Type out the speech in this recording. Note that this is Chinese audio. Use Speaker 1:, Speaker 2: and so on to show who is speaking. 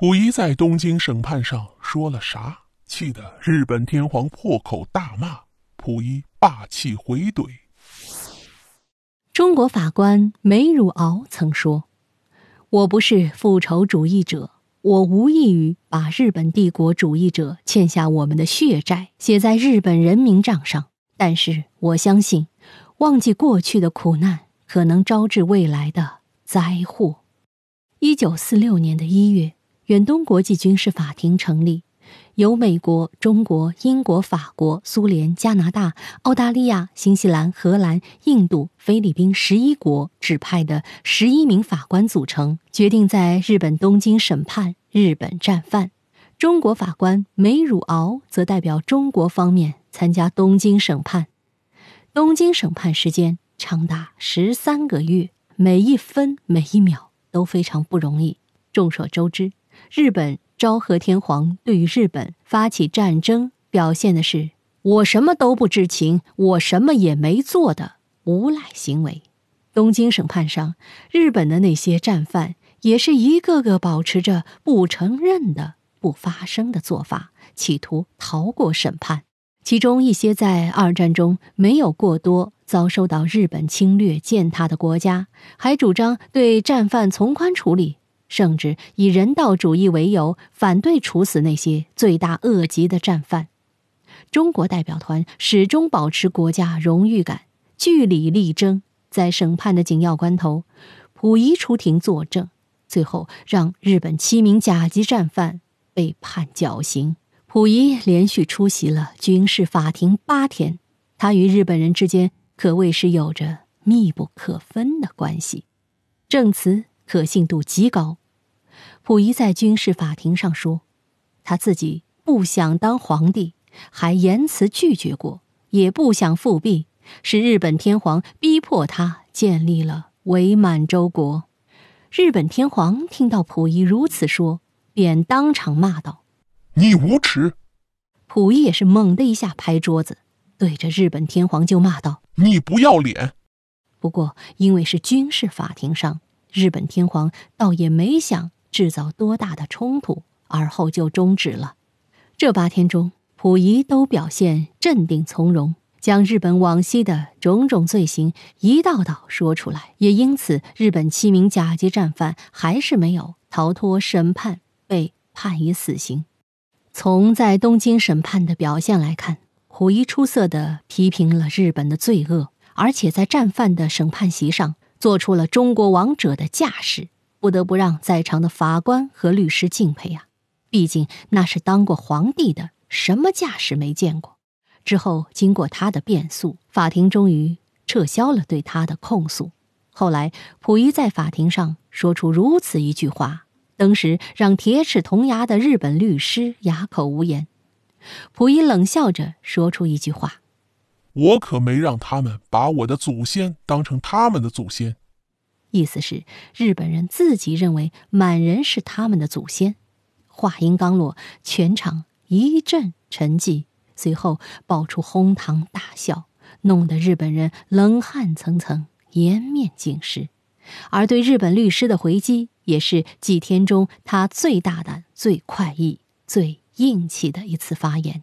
Speaker 1: 溥仪在东京审判上说了啥？气得日本天皇破口大骂。溥仪霸气回怼。
Speaker 2: 中国法官梅汝敖曾说：“我不是复仇主义者，我无异于把日本帝国主义者欠下我们的血债写在日本人民账上。但是我相信，忘记过去的苦难，可能招致未来的灾祸。”一九四六年的一月。远东国际军事法庭成立，由美国、中国、英国、法国、苏联、加拿大、澳大利亚、新西兰、荷兰、印度、菲律宾十一国指派的十一名法官组成，决定在日本东京审判日本战犯。中国法官梅汝敖则代表中国方面参加东京审判。东京审判时间长达十三个月，每一分每一秒都非常不容易。众所周知。日本昭和天皇对于日本发起战争，表现的是我什么都不知情，我什么也没做的无赖行为。东京审判上，日本的那些战犯也是一个个保持着不承认的、不发声的做法，企图逃过审判。其中一些在二战中没有过多遭受到日本侵略践踏的国家，还主张对战犯从宽处理。甚至以人道主义为由，反对处死那些罪大恶极的战犯。中国代表团始终保持国家荣誉感，据理力争。在审判的紧要关头，溥仪出庭作证，最后让日本七名甲级战犯被判绞刑。溥仪连续出席了军事法庭八天，他与日本人之间可谓是有着密不可分的关系。证词。可信度极高，溥仪在军事法庭上说，他自己不想当皇帝，还言辞拒绝过，也不想复辟，是日本天皇逼迫他建立了伪满洲国。日本天皇听到溥仪如此说，便当场骂道：“
Speaker 1: 你无耻！”
Speaker 2: 溥仪也是猛的一下拍桌子，对着日本天皇就骂道：“
Speaker 1: 你不要脸！”
Speaker 2: 不过因为是军事法庭上。日本天皇倒也没想制造多大的冲突，而后就终止了。这八天中，溥仪都表现镇定从容，将日本往昔的种种罪行一道道说出来。也因此，日本七名甲级战犯还是没有逃脱审判，被判以死刑。从在东京审判的表现来看，溥仪出色的批评了日本的罪恶，而且在战犯的审判席上。做出了中国王者的架势，不得不让在场的法官和律师敬佩啊！毕竟那是当过皇帝的，什么架势没见过。之后经过他的辩诉，法庭终于撤销了对他的控诉。后来溥仪在法庭上说出如此一句话，当时让铁齿铜牙的日本律师哑口无言。溥仪冷笑着说出一句话。
Speaker 1: 我可没让他们把我的祖先当成他们的祖先，
Speaker 2: 意思是日本人自己认为满人是他们的祖先。话音刚落，全场一阵沉寂，随后爆出哄堂大笑，弄得日本人冷汗层层，颜面尽失。而对日本律师的回击，也是几天中他最大胆、最快意、最硬气的一次发言。